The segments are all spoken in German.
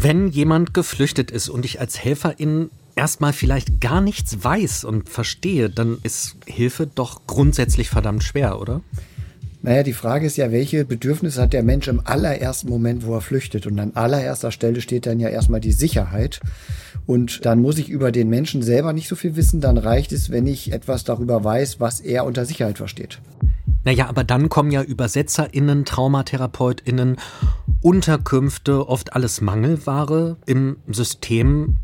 Wenn jemand geflüchtet ist und ich als Helferin erstmal vielleicht gar nichts weiß und verstehe, dann ist Hilfe doch grundsätzlich verdammt schwer, oder? Naja, die Frage ist ja, welche Bedürfnisse hat der Mensch im allerersten Moment, wo er flüchtet? Und an allererster Stelle steht dann ja erstmal die Sicherheit. Und dann muss ich über den Menschen selber nicht so viel wissen. Dann reicht es, wenn ich etwas darüber weiß, was er unter Sicherheit versteht. Naja, aber dann kommen ja ÜbersetzerInnen, TraumatherapeutInnen, Unterkünfte, oft alles Mangelware im System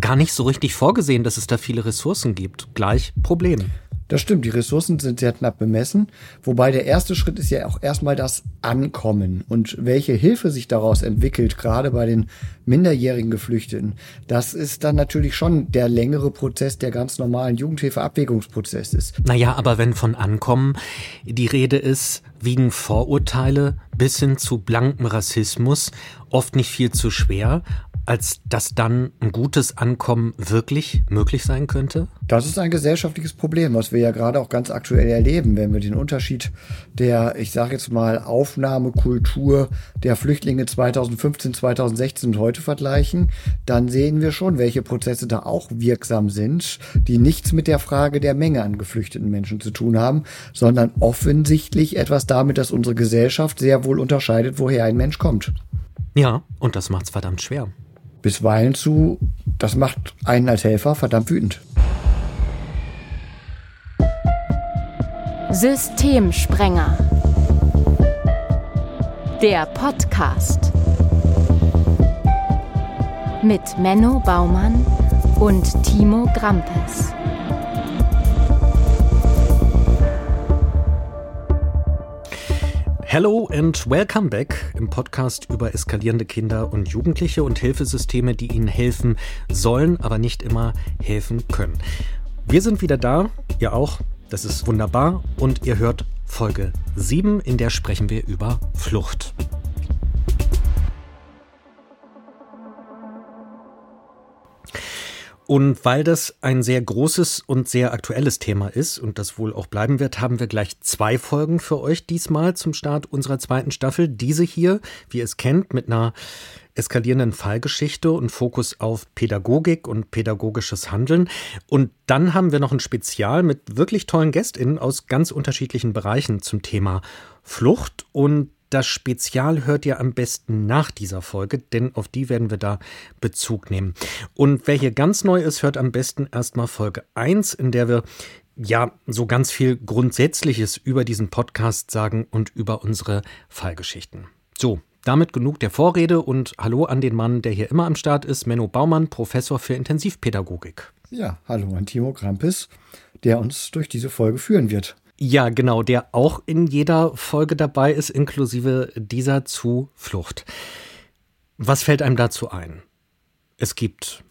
gar nicht so richtig vorgesehen, dass es da viele Ressourcen gibt. Gleich Problem. Das stimmt, die Ressourcen sind sehr knapp bemessen. Wobei der erste Schritt ist ja auch erstmal das Ankommen. Und welche Hilfe sich daraus entwickelt, gerade bei den minderjährigen Geflüchteten, das ist dann natürlich schon der längere Prozess, der ganz normalen Jugendhilfeabwägungsprozess ist. Naja, aber wenn von Ankommen die Rede ist, wiegen Vorurteile bis hin zu blankem Rassismus oft nicht viel zu schwer als dass dann ein gutes Ankommen wirklich möglich sein könnte? Das ist ein gesellschaftliches Problem, was wir ja gerade auch ganz aktuell erleben, wenn wir den Unterschied der, ich sage jetzt mal, Aufnahmekultur der Flüchtlinge 2015, 2016 und heute vergleichen, dann sehen wir schon, welche Prozesse da auch wirksam sind, die nichts mit der Frage der Menge an geflüchteten Menschen zu tun haben, sondern offensichtlich etwas damit, dass unsere Gesellschaft sehr wohl unterscheidet, woher ein Mensch kommt. Ja, und das macht es verdammt schwer bisweilen zu, das macht einen als Helfer verdammt wütend. Systemsprenger. Der Podcast. Mit Menno Baumann und Timo Grampes. Hello and welcome back im Podcast über eskalierende Kinder und Jugendliche und Hilfesysteme, die ihnen helfen sollen, aber nicht immer helfen können. Wir sind wieder da, ihr auch, das ist wunderbar und ihr hört Folge 7, in der sprechen wir über Flucht. Und weil das ein sehr großes und sehr aktuelles Thema ist und das wohl auch bleiben wird, haben wir gleich zwei Folgen für euch diesmal zum Start unserer zweiten Staffel. Diese hier, wie ihr es kennt, mit einer eskalierenden Fallgeschichte und Fokus auf Pädagogik und pädagogisches Handeln. Und dann haben wir noch ein Spezial mit wirklich tollen GästInnen aus ganz unterschiedlichen Bereichen zum Thema Flucht. Und das Spezial hört ihr am besten nach dieser Folge, denn auf die werden wir da Bezug nehmen. Und wer hier ganz neu ist, hört am besten erstmal Folge 1, in der wir ja so ganz viel Grundsätzliches über diesen Podcast sagen und über unsere Fallgeschichten. So, damit genug der Vorrede und hallo an den Mann, der hier immer am Start ist, Menno Baumann, Professor für Intensivpädagogik. Ja, hallo an Timo Krampis, der uns durch diese Folge führen wird. Ja, genau, der auch in jeder Folge dabei ist, inklusive dieser Zuflucht. Was fällt einem dazu ein? Es gibt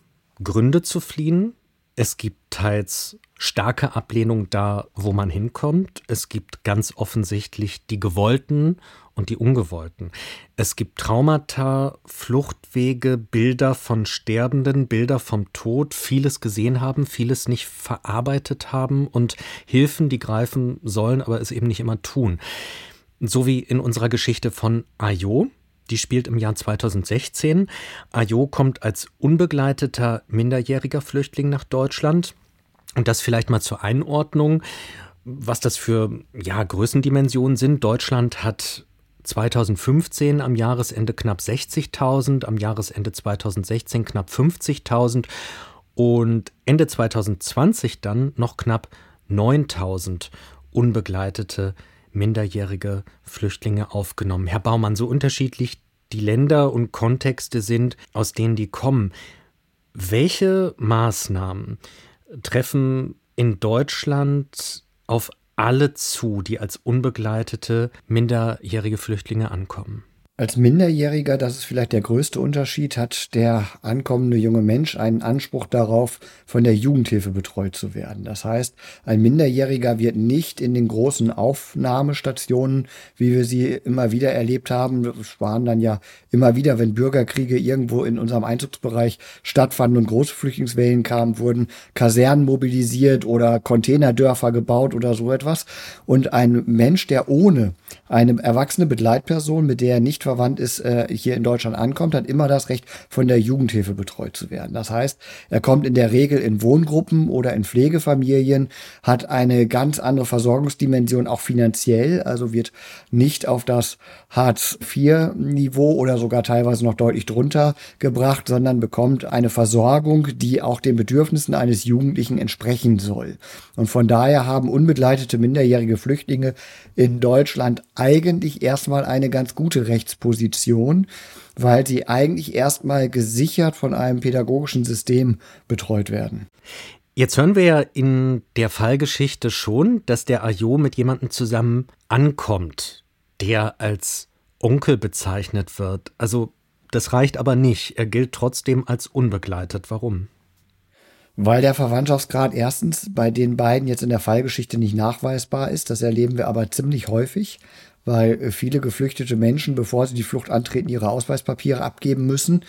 Gründe zu fliehen, es gibt teils starke Ablehnung da, wo man hinkommt. Es gibt ganz offensichtlich die gewollten und die ungewollten. Es gibt Traumata, Fluchtwege, Bilder von Sterbenden, Bilder vom Tod, vieles gesehen haben, vieles nicht verarbeitet haben und Hilfen, die greifen sollen, aber es eben nicht immer tun. So wie in unserer Geschichte von Ayo, die spielt im Jahr 2016. Ayo kommt als unbegleiteter minderjähriger Flüchtling nach Deutschland. Und das vielleicht mal zur Einordnung, was das für ja, Größendimensionen sind. Deutschland hat 2015 am Jahresende knapp 60.000, am Jahresende 2016 knapp 50.000 und Ende 2020 dann noch knapp 9.000 unbegleitete minderjährige Flüchtlinge aufgenommen. Herr Baumann, so unterschiedlich die Länder und Kontexte sind, aus denen die kommen. Welche Maßnahmen treffen in Deutschland auf alle zu, die als unbegleitete minderjährige Flüchtlinge ankommen? Als Minderjähriger, das ist vielleicht der größte Unterschied, hat der ankommende junge Mensch einen Anspruch darauf, von der Jugendhilfe betreut zu werden. Das heißt, ein Minderjähriger wird nicht in den großen Aufnahmestationen, wie wir sie immer wieder erlebt haben, es waren dann ja immer wieder, wenn Bürgerkriege irgendwo in unserem Einzugsbereich stattfanden und große Flüchtlingswellen kamen, wurden Kasernen mobilisiert oder Containerdörfer gebaut oder so etwas. Und ein Mensch, der ohne eine erwachsene Begleitperson, mit der er nicht verwandt ist, äh, hier in Deutschland ankommt, hat immer das Recht, von der Jugendhilfe betreut zu werden. Das heißt, er kommt in der Regel in Wohngruppen oder in Pflegefamilien, hat eine ganz andere Versorgungsdimension, auch finanziell, also wird nicht auf das Hartz-IV-Niveau oder sogar teilweise noch deutlich drunter gebracht, sondern bekommt eine Versorgung, die auch den Bedürfnissen eines Jugendlichen entsprechen soll. Und von daher haben unbegleitete minderjährige Flüchtlinge in Deutschland eigentlich erstmal eine ganz gute Rechtsposition, weil sie eigentlich erstmal gesichert von einem pädagogischen System betreut werden. Jetzt hören wir ja in der Fallgeschichte schon, dass der Ayo mit jemandem zusammen ankommt, der als Onkel bezeichnet wird. Also das reicht aber nicht. Er gilt trotzdem als unbegleitet. Warum? Weil der Verwandtschaftsgrad erstens bei den beiden jetzt in der Fallgeschichte nicht nachweisbar ist. Das erleben wir aber ziemlich häufig, weil viele geflüchtete Menschen, bevor sie die Flucht antreten, ihre Ausweispapiere abgeben müssen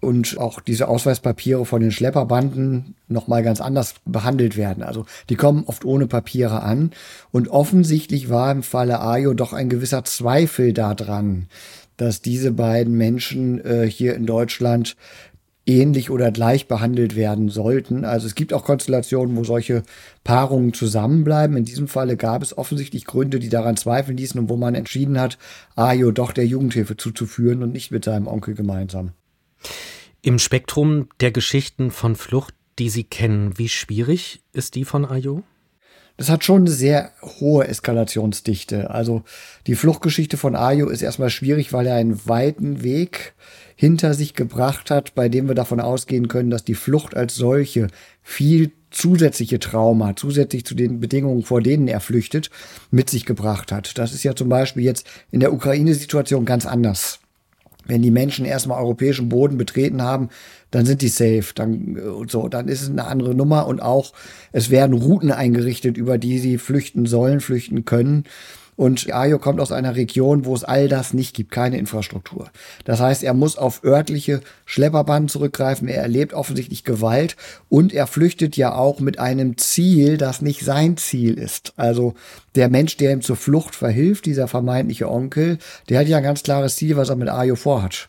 und auch diese Ausweispapiere von den Schlepperbanden nochmal ganz anders behandelt werden. Also die kommen oft ohne Papiere an und offensichtlich war im Falle Ayo doch ein gewisser Zweifel daran, dass diese beiden Menschen äh, hier in Deutschland ähnlich oder gleich behandelt werden sollten. Also es gibt auch Konstellationen, wo solche Paarungen zusammenbleiben. In diesem Falle gab es offensichtlich Gründe, die daran zweifeln ließen und wo man entschieden hat, Ayo doch der Jugendhilfe zuzuführen und nicht mit seinem Onkel gemeinsam. Im Spektrum der Geschichten von Flucht, die Sie kennen, wie schwierig ist die von Ayo? Das hat schon eine sehr hohe Eskalationsdichte. Also die Fluchtgeschichte von Ayo ist erstmal schwierig, weil er einen weiten Weg hinter sich gebracht hat, bei dem wir davon ausgehen können, dass die Flucht als solche viel zusätzliche Trauma, zusätzlich zu den Bedingungen, vor denen er flüchtet, mit sich gebracht hat. Das ist ja zum Beispiel jetzt in der Ukraine-Situation ganz anders. Wenn die Menschen erstmal europäischen Boden betreten haben, dann sind die safe, dann so, dann ist es eine andere Nummer und auch es werden Routen eingerichtet, über die sie flüchten sollen, flüchten können. Und Ayo kommt aus einer Region, wo es all das nicht gibt, keine Infrastruktur. Das heißt, er muss auf örtliche Schlepperbanden zurückgreifen. Er erlebt offensichtlich Gewalt und er flüchtet ja auch mit einem Ziel, das nicht sein Ziel ist. Also der Mensch, der ihm zur Flucht verhilft, dieser vermeintliche Onkel, der hat ja ein ganz klares Ziel, was er mit Ayo vorhat.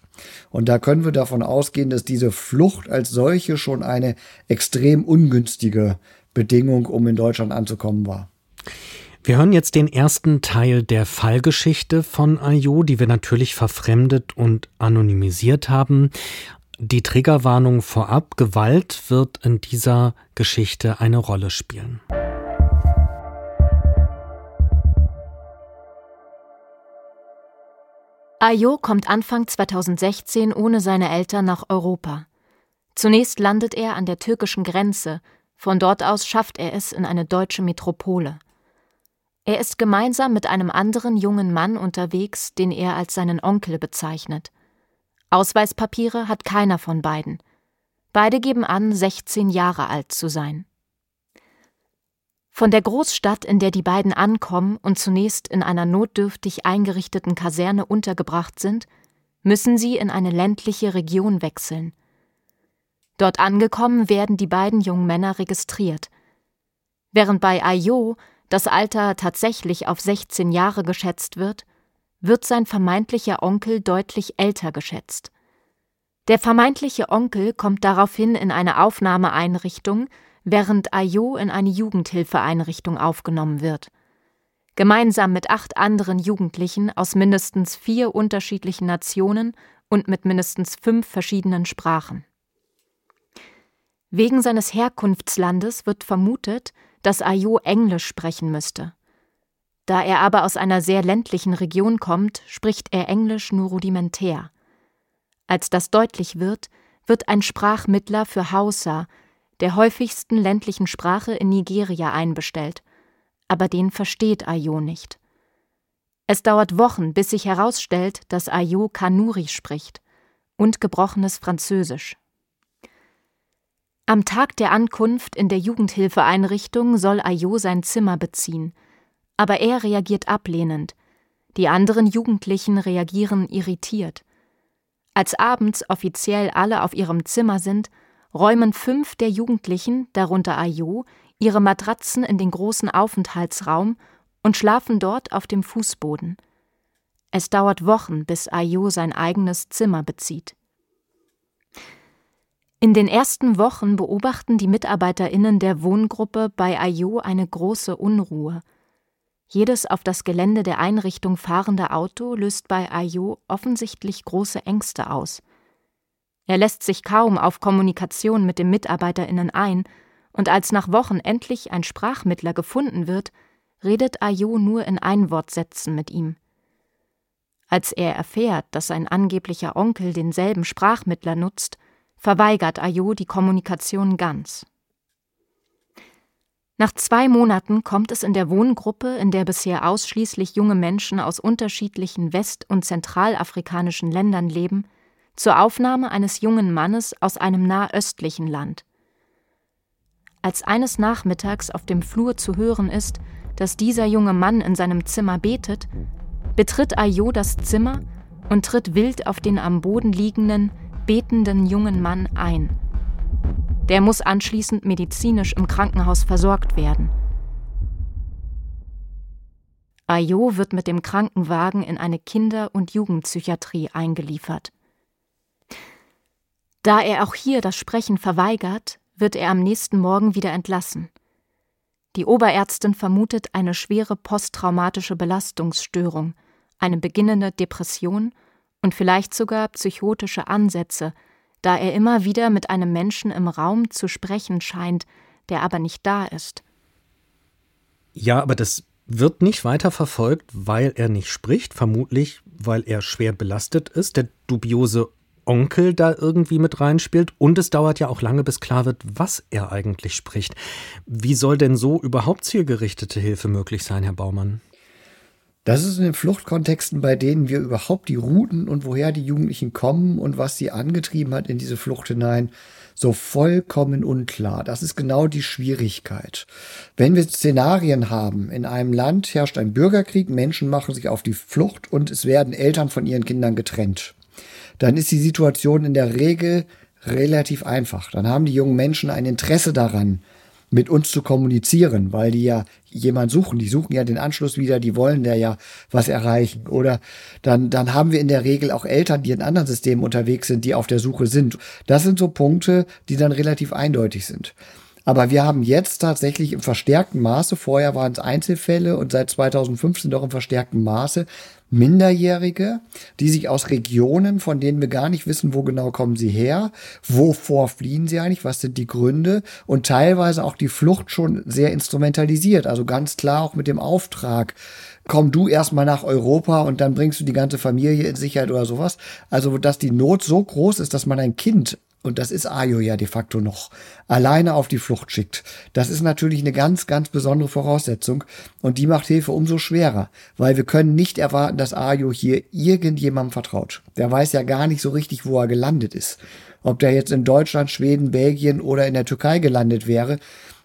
Und da können wir davon ausgehen, dass diese Flucht als solche schon eine extrem ungünstige Bedingung, um in Deutschland anzukommen war. Wir hören jetzt den ersten Teil der Fallgeschichte von Ayo, die wir natürlich verfremdet und anonymisiert haben. Die Triggerwarnung vorab, Gewalt wird in dieser Geschichte eine Rolle spielen. Ayo kommt Anfang 2016 ohne seine Eltern nach Europa. Zunächst landet er an der türkischen Grenze, von dort aus schafft er es in eine deutsche Metropole. Er ist gemeinsam mit einem anderen jungen Mann unterwegs, den er als seinen Onkel bezeichnet. Ausweispapiere hat keiner von beiden. Beide geben an, 16 Jahre alt zu sein. Von der Großstadt, in der die beiden ankommen und zunächst in einer notdürftig eingerichteten Kaserne untergebracht sind, müssen sie in eine ländliche Region wechseln. Dort angekommen werden die beiden jungen Männer registriert. Während bei Ayo das Alter tatsächlich auf 16 Jahre geschätzt wird, wird sein vermeintlicher Onkel deutlich älter geschätzt. Der vermeintliche Onkel kommt daraufhin in eine Aufnahmeeinrichtung, während Ayo in eine Jugendhilfeeinrichtung aufgenommen wird. Gemeinsam mit acht anderen Jugendlichen aus mindestens vier unterschiedlichen Nationen und mit mindestens fünf verschiedenen Sprachen. Wegen seines Herkunftslandes wird vermutet, dass Ayo Englisch sprechen müsste. Da er aber aus einer sehr ländlichen Region kommt, spricht er Englisch nur rudimentär. Als das deutlich wird, wird ein Sprachmittler für Hausa, der häufigsten ländlichen Sprache in Nigeria, einbestellt, aber den versteht Ayo nicht. Es dauert Wochen, bis sich herausstellt, dass Ayo Kanuri spricht und gebrochenes Französisch. Am Tag der Ankunft in der Jugendhilfeeinrichtung soll Ayo sein Zimmer beziehen, aber er reagiert ablehnend. Die anderen Jugendlichen reagieren irritiert. Als abends offiziell alle auf ihrem Zimmer sind, räumen fünf der Jugendlichen, darunter Ayo, ihre Matratzen in den großen Aufenthaltsraum und schlafen dort auf dem Fußboden. Es dauert Wochen, bis Ayo sein eigenes Zimmer bezieht. In den ersten Wochen beobachten die MitarbeiterInnen der Wohngruppe bei Ayo eine große Unruhe. Jedes auf das Gelände der Einrichtung fahrende Auto löst bei Ayo offensichtlich große Ängste aus. Er lässt sich kaum auf Kommunikation mit den MitarbeiterInnen ein, und als nach Wochen endlich ein Sprachmittler gefunden wird, redet Ayo nur in Einwortsätzen mit ihm. Als er erfährt, dass sein angeblicher Onkel denselben Sprachmittler nutzt, verweigert Ayo die Kommunikation ganz. Nach zwei Monaten kommt es in der Wohngruppe, in der bisher ausschließlich junge Menschen aus unterschiedlichen west- und zentralafrikanischen Ländern leben, zur Aufnahme eines jungen Mannes aus einem nahöstlichen Land. Als eines Nachmittags auf dem Flur zu hören ist, dass dieser junge Mann in seinem Zimmer betet, betritt Ayo das Zimmer und tritt wild auf den am Boden liegenden, betenden jungen Mann ein. Der muss anschließend medizinisch im Krankenhaus versorgt werden. Ayo wird mit dem Krankenwagen in eine Kinder- und Jugendpsychiatrie eingeliefert. Da er auch hier das Sprechen verweigert, wird er am nächsten Morgen wieder entlassen. Die Oberärztin vermutet eine schwere posttraumatische Belastungsstörung, eine beginnende Depression und vielleicht sogar psychotische Ansätze, da er immer wieder mit einem Menschen im Raum zu sprechen scheint, der aber nicht da ist. Ja, aber das wird nicht weiter verfolgt, weil er nicht spricht, vermutlich weil er schwer belastet ist. Der dubiose Onkel da irgendwie mit reinspielt. Und es dauert ja auch lange, bis klar wird, was er eigentlich spricht. Wie soll denn so überhaupt zielgerichtete Hilfe möglich sein, Herr Baumann? Das ist in den Fluchtkontexten, bei denen wir überhaupt die Routen und woher die Jugendlichen kommen und was sie angetrieben hat in diese Flucht hinein, so vollkommen unklar. Das ist genau die Schwierigkeit. Wenn wir Szenarien haben, in einem Land herrscht ein Bürgerkrieg, Menschen machen sich auf die Flucht und es werden Eltern von ihren Kindern getrennt dann ist die Situation in der Regel relativ einfach. Dann haben die jungen Menschen ein Interesse daran, mit uns zu kommunizieren, weil die ja jemand suchen, die suchen ja den Anschluss wieder, die wollen da ja was erreichen. Oder dann, dann haben wir in der Regel auch Eltern, die in anderen Systemen unterwegs sind, die auf der Suche sind. Das sind so Punkte, die dann relativ eindeutig sind. Aber wir haben jetzt tatsächlich im verstärkten Maße, vorher waren es Einzelfälle und seit 2015 doch im verstärkten Maße, Minderjährige, die sich aus Regionen, von denen wir gar nicht wissen, wo genau kommen sie her, wovor fliehen sie eigentlich, was sind die Gründe und teilweise auch die Flucht schon sehr instrumentalisiert, also ganz klar auch mit dem Auftrag, komm du erstmal nach Europa und dann bringst du die ganze Familie in Sicherheit oder sowas. Also, dass die Not so groß ist, dass man ein Kind und das ist Ayo ja de facto noch, alleine auf die Flucht schickt. Das ist natürlich eine ganz, ganz besondere Voraussetzung und die macht Hilfe umso schwerer, weil wir können nicht erwarten, dass Ayo hier irgendjemandem vertraut. Der weiß ja gar nicht so richtig, wo er gelandet ist. Ob der jetzt in Deutschland, Schweden, Belgien oder in der Türkei gelandet wäre,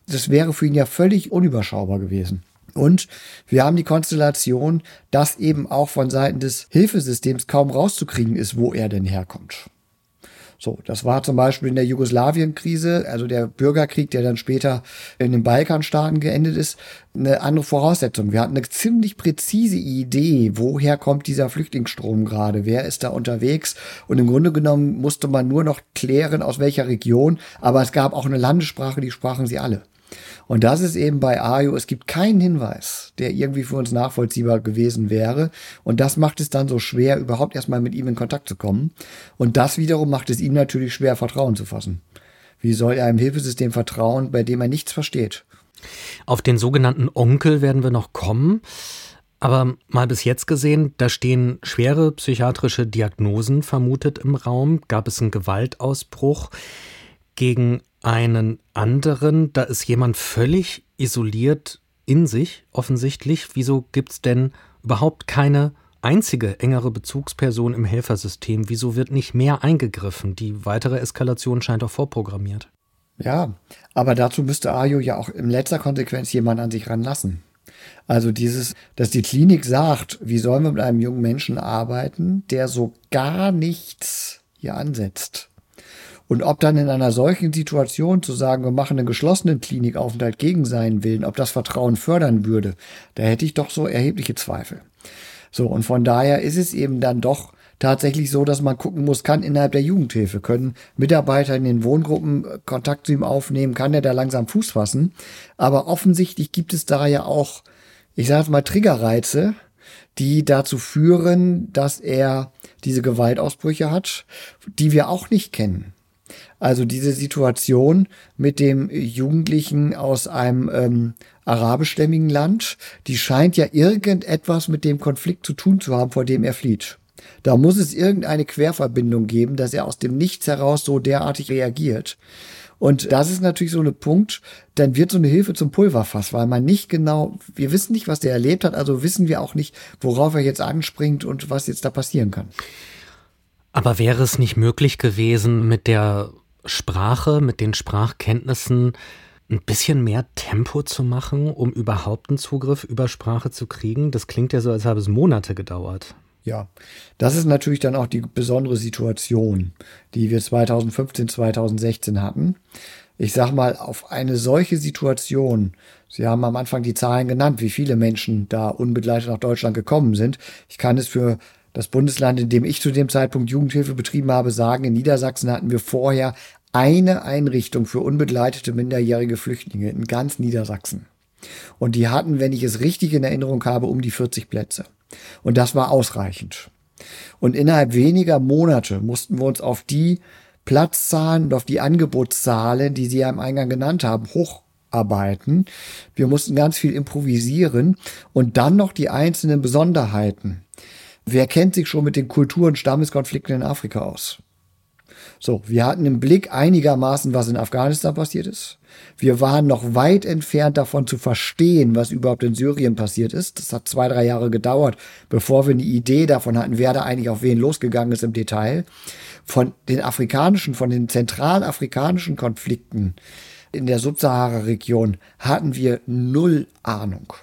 das wäre für ihn ja völlig unüberschaubar gewesen. Und wir haben die Konstellation, dass eben auch von Seiten des Hilfesystems kaum rauszukriegen ist, wo er denn herkommt. So, das war zum Beispiel in der Jugoslawien-Krise, also der Bürgerkrieg, der dann später in den Balkanstaaten geendet ist, eine andere Voraussetzung. Wir hatten eine ziemlich präzise Idee, woher kommt dieser Flüchtlingsstrom gerade, wer ist da unterwegs und im Grunde genommen musste man nur noch klären, aus welcher Region, aber es gab auch eine Landessprache, die sprachen sie alle. Und das ist eben bei Ayo, es gibt keinen Hinweis, der irgendwie für uns nachvollziehbar gewesen wäre. Und das macht es dann so schwer, überhaupt erstmal mit ihm in Kontakt zu kommen. Und das wiederum macht es ihm natürlich schwer, Vertrauen zu fassen. Wie soll er einem Hilfesystem vertrauen, bei dem er nichts versteht? Auf den sogenannten Onkel werden wir noch kommen. Aber mal bis jetzt gesehen, da stehen schwere psychiatrische Diagnosen vermutet im Raum. Gab es einen Gewaltausbruch gegen einen anderen, da ist jemand völlig isoliert in sich, offensichtlich. Wieso gibt es denn überhaupt keine einzige engere Bezugsperson im Helfersystem? Wieso wird nicht mehr eingegriffen? Die weitere Eskalation scheint doch vorprogrammiert. Ja, aber dazu müsste Ayo ja auch in letzter Konsequenz jemand an sich ranlassen. Also dieses, dass die Klinik sagt, wie sollen wir mit einem jungen Menschen arbeiten, der so gar nichts hier ansetzt. Und ob dann in einer solchen Situation zu sagen, wir machen einen geschlossenen Klinikaufenthalt gegen seinen Willen, ob das Vertrauen fördern würde, da hätte ich doch so erhebliche Zweifel. So, und von daher ist es eben dann doch tatsächlich so, dass man gucken muss, kann innerhalb der Jugendhilfe, können Mitarbeiter in den Wohngruppen äh, Kontakt zu ihm aufnehmen, kann er da langsam Fuß fassen. Aber offensichtlich gibt es da ja auch, ich sage mal, Triggerreize, die dazu führen, dass er diese Gewaltausbrüche hat, die wir auch nicht kennen. Also diese Situation mit dem Jugendlichen aus einem ähm, arabischstämmigen Land, die scheint ja irgendetwas mit dem Konflikt zu tun zu haben, vor dem er flieht. Da muss es irgendeine Querverbindung geben, dass er aus dem Nichts heraus so derartig reagiert. Und das ist natürlich so ein Punkt, dann wird so eine Hilfe zum Pulverfass, weil man nicht genau, wir wissen nicht, was der erlebt hat, also wissen wir auch nicht, worauf er jetzt anspringt und was jetzt da passieren kann. Aber wäre es nicht möglich gewesen, mit der Sprache, mit den Sprachkenntnissen ein bisschen mehr Tempo zu machen, um überhaupt einen Zugriff über Sprache zu kriegen? Das klingt ja so, als habe es Monate gedauert. Ja, das ist natürlich dann auch die besondere Situation, die wir 2015, 2016 hatten. Ich sag mal, auf eine solche Situation, Sie haben am Anfang die Zahlen genannt, wie viele Menschen da unbegleitet nach Deutschland gekommen sind. Ich kann es für das Bundesland, in dem ich zu dem Zeitpunkt Jugendhilfe betrieben habe, sagen, in Niedersachsen hatten wir vorher eine Einrichtung für unbegleitete minderjährige Flüchtlinge in ganz Niedersachsen. Und die hatten, wenn ich es richtig in Erinnerung habe, um die 40 Plätze. Und das war ausreichend. Und innerhalb weniger Monate mussten wir uns auf die Platzzahlen und auf die Angebotszahlen, die Sie ja im Eingang genannt haben, hocharbeiten. Wir mussten ganz viel improvisieren und dann noch die einzelnen Besonderheiten. Wer kennt sich schon mit den Kultur- und Stammeskonflikten in Afrika aus? So, wir hatten im Blick einigermaßen, was in Afghanistan passiert ist. Wir waren noch weit entfernt davon zu verstehen, was überhaupt in Syrien passiert ist. Das hat zwei, drei Jahre gedauert, bevor wir eine Idee davon hatten, wer da eigentlich auf wen losgegangen ist im Detail. Von den afrikanischen, von den zentralafrikanischen Konflikten in der Subsahara-Region hatten wir null Ahnung.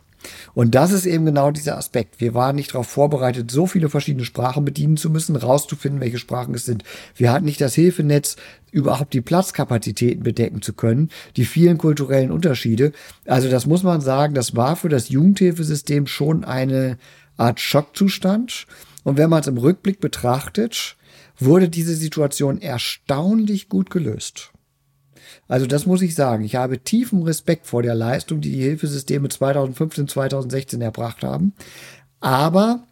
Und das ist eben genau dieser Aspekt. Wir waren nicht darauf vorbereitet, so viele verschiedene Sprachen bedienen zu müssen, rauszufinden, welche Sprachen es sind. Wir hatten nicht das Hilfenetz, überhaupt die Platzkapazitäten bedecken zu können, die vielen kulturellen Unterschiede. Also das muss man sagen, das war für das Jugendhilfesystem schon eine Art Schockzustand. Und wenn man es im Rückblick betrachtet, wurde diese Situation erstaunlich gut gelöst. Also das muss ich sagen. Ich habe tiefen Respekt vor der Leistung, die die Hilfesysteme 2015, 2016 erbracht haben. Aber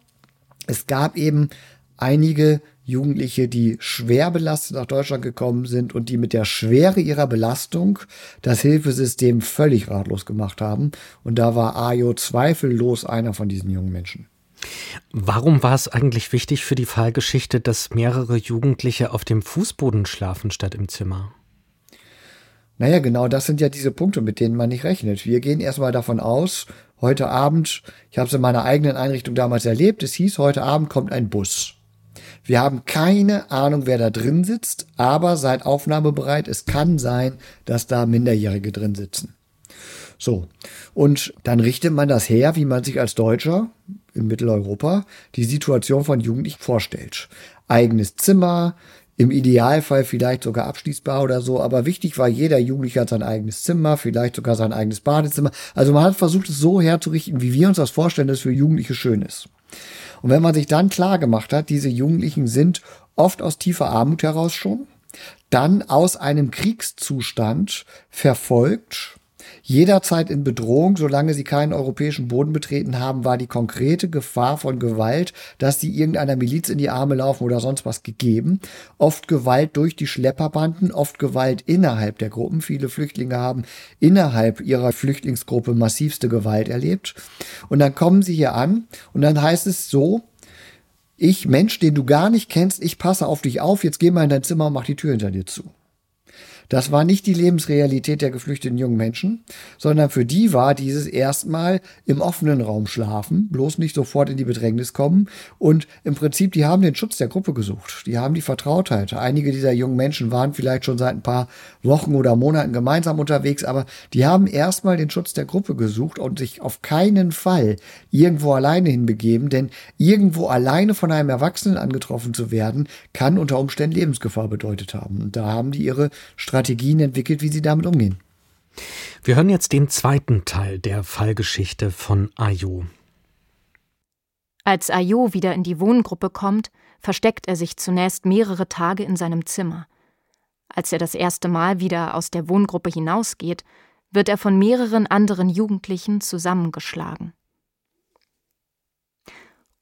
es gab eben einige Jugendliche, die schwer belastet nach Deutschland gekommen sind und die mit der Schwere ihrer Belastung das Hilfesystem völlig ratlos gemacht haben. Und da war Ayo zweifellos einer von diesen jungen Menschen. Warum war es eigentlich wichtig für die Fallgeschichte, dass mehrere Jugendliche auf dem Fußboden schlafen statt im Zimmer? Naja, genau das sind ja diese Punkte, mit denen man nicht rechnet. Wir gehen erstmal davon aus, heute Abend, ich habe es in meiner eigenen Einrichtung damals erlebt, es hieß, heute Abend kommt ein Bus. Wir haben keine Ahnung, wer da drin sitzt, aber seid aufnahmebereit. Es kann sein, dass da Minderjährige drin sitzen. So. Und dann richtet man das her, wie man sich als Deutscher in Mitteleuropa die Situation von Jugendlichen vorstellt. Eigenes Zimmer, im Idealfall vielleicht sogar abschließbar oder so, aber wichtig war, jeder Jugendliche hat sein eigenes Zimmer, vielleicht sogar sein eigenes Badezimmer. Also man hat versucht, es so herzurichten, wie wir uns das vorstellen, dass es für Jugendliche schön ist. Und wenn man sich dann klar gemacht hat, diese Jugendlichen sind oft aus tiefer Armut heraus schon, dann aus einem Kriegszustand verfolgt, jederzeit in Bedrohung, solange sie keinen europäischen Boden betreten haben, war die konkrete Gefahr von Gewalt, dass sie irgendeiner Miliz in die Arme laufen oder sonst was gegeben. Oft Gewalt durch die Schlepperbanden, oft Gewalt innerhalb der Gruppen. Viele Flüchtlinge haben innerhalb ihrer Flüchtlingsgruppe massivste Gewalt erlebt. Und dann kommen sie hier an und dann heißt es so, ich Mensch, den du gar nicht kennst, ich passe auf dich auf, jetzt geh mal in dein Zimmer und mach die Tür hinter dir zu. Das war nicht die Lebensrealität der geflüchteten jungen Menschen, sondern für die war dieses erstmal im offenen Raum schlafen, bloß nicht sofort in die Bedrängnis kommen. Und im Prinzip, die haben den Schutz der Gruppe gesucht. Die haben die Vertrautheit. Einige dieser jungen Menschen waren vielleicht schon seit ein paar Wochen oder Monaten gemeinsam unterwegs, aber die haben erstmal den Schutz der Gruppe gesucht und sich auf keinen Fall irgendwo alleine hinbegeben, denn irgendwo alleine von einem Erwachsenen angetroffen zu werden, kann unter Umständen Lebensgefahr bedeutet haben. Und da haben die ihre Strategie Strategien entwickelt, wie sie damit umgehen. Wir hören jetzt den zweiten Teil der Fallgeschichte von Ayo. Als Ayo wieder in die Wohngruppe kommt, versteckt er sich zunächst mehrere Tage in seinem Zimmer. Als er das erste Mal wieder aus der Wohngruppe hinausgeht, wird er von mehreren anderen Jugendlichen zusammengeschlagen.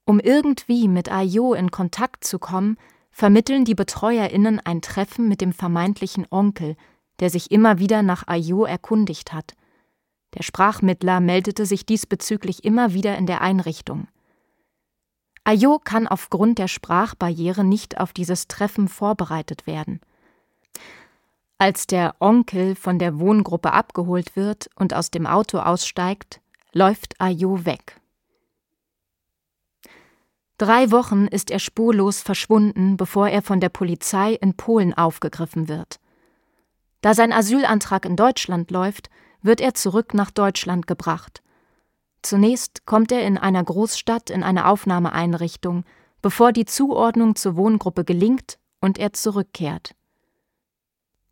Um irgendwie mit Ayo in Kontakt zu kommen, vermitteln die BetreuerInnen ein Treffen mit dem vermeintlichen Onkel, der sich immer wieder nach Ayo erkundigt hat. Der Sprachmittler meldete sich diesbezüglich immer wieder in der Einrichtung. Ayo kann aufgrund der Sprachbarriere nicht auf dieses Treffen vorbereitet werden. Als der Onkel von der Wohngruppe abgeholt wird und aus dem Auto aussteigt, läuft Ayo weg. Drei Wochen ist er spurlos verschwunden, bevor er von der Polizei in Polen aufgegriffen wird. Da sein Asylantrag in Deutschland läuft, wird er zurück nach Deutschland gebracht. Zunächst kommt er in einer Großstadt in eine Aufnahmeeinrichtung, bevor die Zuordnung zur Wohngruppe gelingt und er zurückkehrt.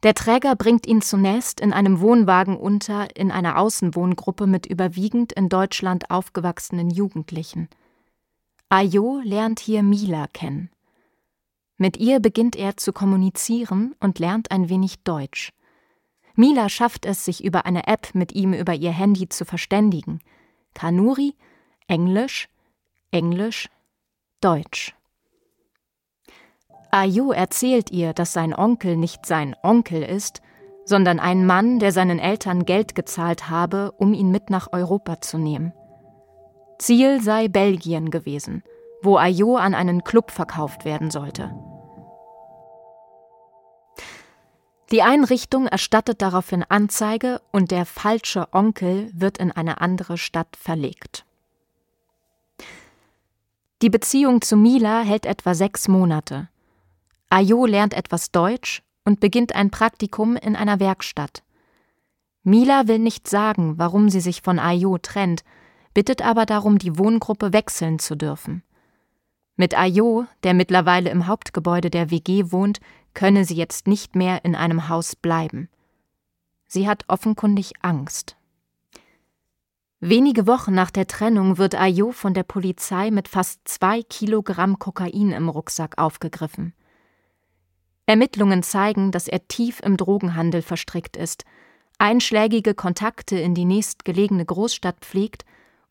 Der Träger bringt ihn zunächst in einem Wohnwagen unter in einer Außenwohngruppe mit überwiegend in Deutschland aufgewachsenen Jugendlichen. Ayo lernt hier Mila kennen. Mit ihr beginnt er zu kommunizieren und lernt ein wenig Deutsch. Mila schafft es, sich über eine App mit ihm über ihr Handy zu verständigen. Kanuri, Englisch, Englisch, Deutsch. Ayo erzählt ihr, dass sein Onkel nicht sein Onkel ist, sondern ein Mann, der seinen Eltern Geld gezahlt habe, um ihn mit nach Europa zu nehmen. Ziel sei Belgien gewesen, wo Ayo an einen Club verkauft werden sollte. Die Einrichtung erstattet daraufhin Anzeige und der falsche Onkel wird in eine andere Stadt verlegt. Die Beziehung zu Mila hält etwa sechs Monate. Ayo lernt etwas Deutsch und beginnt ein Praktikum in einer Werkstatt. Mila will nicht sagen, warum sie sich von Ayo trennt, bittet aber darum, die Wohngruppe wechseln zu dürfen. Mit Ayo, der mittlerweile im Hauptgebäude der WG wohnt, könne sie jetzt nicht mehr in einem Haus bleiben. Sie hat offenkundig Angst. Wenige Wochen nach der Trennung wird Ayo von der Polizei mit fast zwei Kilogramm Kokain im Rucksack aufgegriffen. Ermittlungen zeigen, dass er tief im Drogenhandel verstrickt ist, einschlägige Kontakte in die nächstgelegene Großstadt pflegt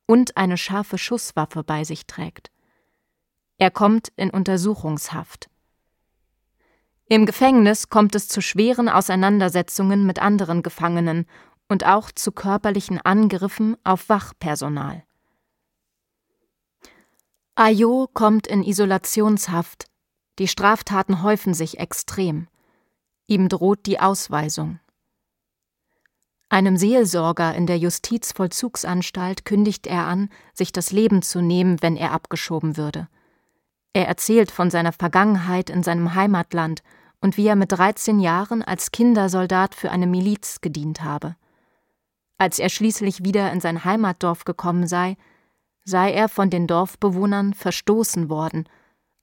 und eine scharfe Schusswaffe bei sich trägt. Er kommt in Untersuchungshaft. Im Gefängnis kommt es zu schweren Auseinandersetzungen mit anderen Gefangenen und auch zu körperlichen Angriffen auf Wachpersonal. Ayo kommt in Isolationshaft. Die Straftaten häufen sich extrem. Ihm droht die Ausweisung. Einem Seelsorger in der Justizvollzugsanstalt kündigt er an, sich das Leben zu nehmen, wenn er abgeschoben würde. Er erzählt von seiner Vergangenheit in seinem Heimatland und wie er mit 13 Jahren als Kindersoldat für eine Miliz gedient habe. Als er schließlich wieder in sein Heimatdorf gekommen sei, sei er von den Dorfbewohnern verstoßen worden,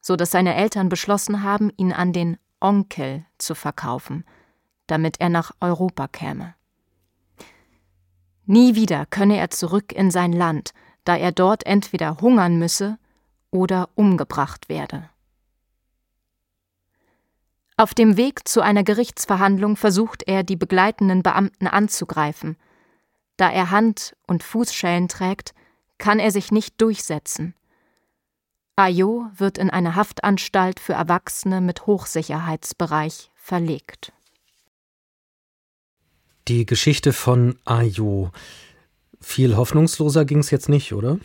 so dass seine Eltern beschlossen haben, ihn an den Onkel zu verkaufen, damit er nach Europa käme. Nie wieder könne er zurück in sein Land, da er dort entweder hungern müsse oder umgebracht werde. Auf dem Weg zu einer Gerichtsverhandlung versucht er, die begleitenden Beamten anzugreifen. Da er Hand- und Fußschellen trägt, kann er sich nicht durchsetzen. Ayo wird in eine Haftanstalt für Erwachsene mit Hochsicherheitsbereich verlegt. Die Geschichte von Ayo. Viel hoffnungsloser ging es jetzt nicht, oder?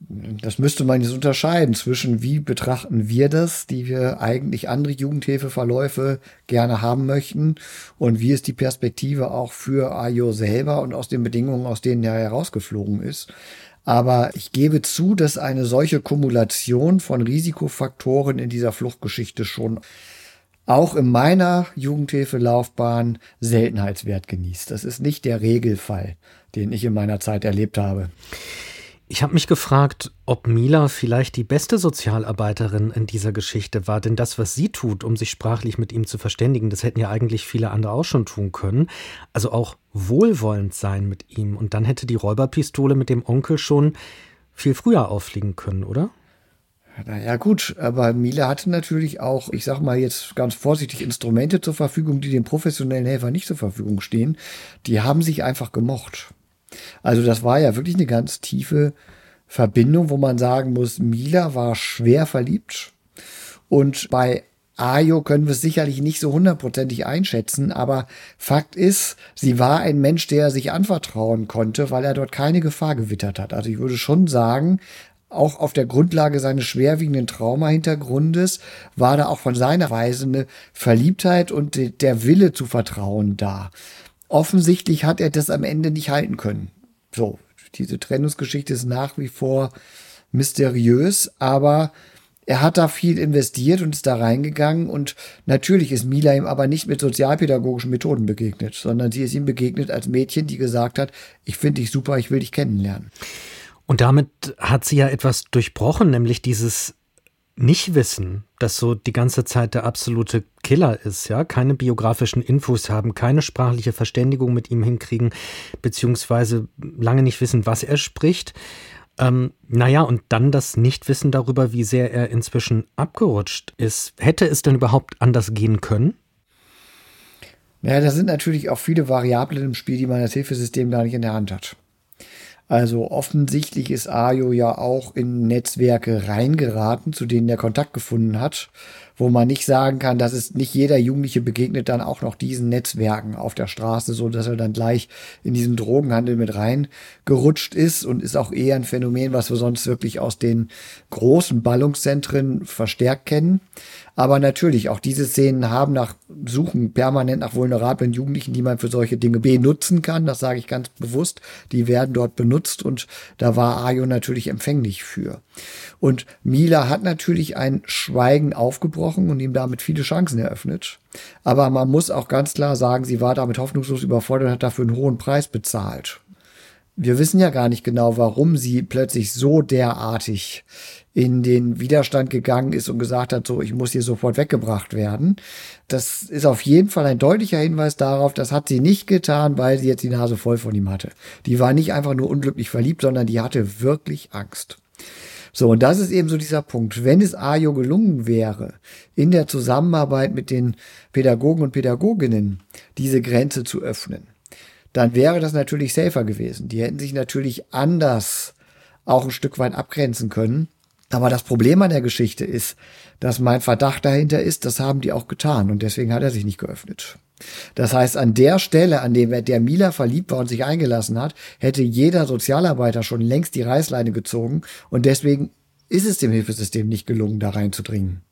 Das müsste man jetzt unterscheiden zwischen, wie betrachten wir das, die wir eigentlich andere Jugendhilfeverläufe gerne haben möchten, und wie ist die Perspektive auch für Ayo selber und aus den Bedingungen, aus denen er herausgeflogen ist. Aber ich gebe zu, dass eine solche Kumulation von Risikofaktoren in dieser Fluchtgeschichte schon auch in meiner Jugendhilfelaufbahn Seltenheitswert genießt. Das ist nicht der Regelfall, den ich in meiner Zeit erlebt habe. Ich habe mich gefragt, ob Mila vielleicht die beste Sozialarbeiterin in dieser Geschichte war, denn das, was sie tut, um sich sprachlich mit ihm zu verständigen, das hätten ja eigentlich viele andere auch schon tun können. Also auch wohlwollend sein mit ihm. Und dann hätte die Räuberpistole mit dem Onkel schon viel früher auffliegen können, oder? Naja, gut, aber Miele hatte natürlich auch, ich sag mal jetzt ganz vorsichtig, Instrumente zur Verfügung, die dem professionellen Helfer nicht zur Verfügung stehen. Die haben sich einfach gemocht. Also das war ja wirklich eine ganz tiefe Verbindung, wo man sagen muss, Mila war schwer verliebt. Und bei Ayo können wir es sicherlich nicht so hundertprozentig einschätzen, aber Fakt ist, sie war ein Mensch, der sich anvertrauen konnte, weil er dort keine Gefahr gewittert hat. Also ich würde schon sagen, auch auf der Grundlage seines schwerwiegenden Trauma-Hintergrundes war da auch von seiner Weise eine Verliebtheit und der Wille zu vertrauen da. Offensichtlich hat er das am Ende nicht halten können. So, diese Trennungsgeschichte ist nach wie vor mysteriös, aber er hat da viel investiert und ist da reingegangen und natürlich ist Mila ihm aber nicht mit sozialpädagogischen Methoden begegnet, sondern sie ist ihm begegnet als Mädchen, die gesagt hat, ich finde dich super, ich will dich kennenlernen. Und damit hat sie ja etwas durchbrochen, nämlich dieses Nichtwissen, das so die ganze Zeit der absolute Killer ist, ja, keine biografischen Infos haben, keine sprachliche Verständigung mit ihm hinkriegen, beziehungsweise lange nicht wissen, was er spricht. Ähm, naja, und dann das Nichtwissen darüber, wie sehr er inzwischen abgerutscht ist. Hätte es denn überhaupt anders gehen können? Naja, da sind natürlich auch viele Variablen im Spiel, die man als Hilfesystem gar nicht in der Hand hat. Also offensichtlich ist Ayo ja auch in Netzwerke reingeraten, zu denen er Kontakt gefunden hat, wo man nicht sagen kann, dass es nicht jeder Jugendliche begegnet dann auch noch diesen Netzwerken auf der Straße, so dass er dann gleich in diesen Drogenhandel mit reingerutscht ist und ist auch eher ein Phänomen, was wir sonst wirklich aus den großen Ballungszentren verstärkt kennen. Aber natürlich, auch diese Szenen haben nach, suchen permanent nach vulnerablen Jugendlichen, die man für solche Dinge benutzen kann. Das sage ich ganz bewusst. Die werden dort benutzt und da war Ayo natürlich empfänglich für. Und Mila hat natürlich ein Schweigen aufgebrochen und ihm damit viele Chancen eröffnet. Aber man muss auch ganz klar sagen, sie war damit hoffnungslos überfordert und hat dafür einen hohen Preis bezahlt. Wir wissen ja gar nicht genau, warum sie plötzlich so derartig in den Widerstand gegangen ist und gesagt hat, so, ich muss hier sofort weggebracht werden. Das ist auf jeden Fall ein deutlicher Hinweis darauf, das hat sie nicht getan, weil sie jetzt die Nase voll von ihm hatte. Die war nicht einfach nur unglücklich verliebt, sondern die hatte wirklich Angst. So, und das ist eben so dieser Punkt. Wenn es Ajo gelungen wäre, in der Zusammenarbeit mit den Pädagogen und Pädagoginnen diese Grenze zu öffnen, dann wäre das natürlich safer gewesen. Die hätten sich natürlich anders auch ein Stück weit abgrenzen können. Aber das Problem an der Geschichte ist, dass mein Verdacht dahinter ist, das haben die auch getan und deswegen hat er sich nicht geöffnet. Das heißt, an der Stelle, an dem der Mila verliebt war und sich eingelassen hat, hätte jeder Sozialarbeiter schon längst die Reißleine gezogen und deswegen ist es dem Hilfesystem nicht gelungen, da reinzudringen.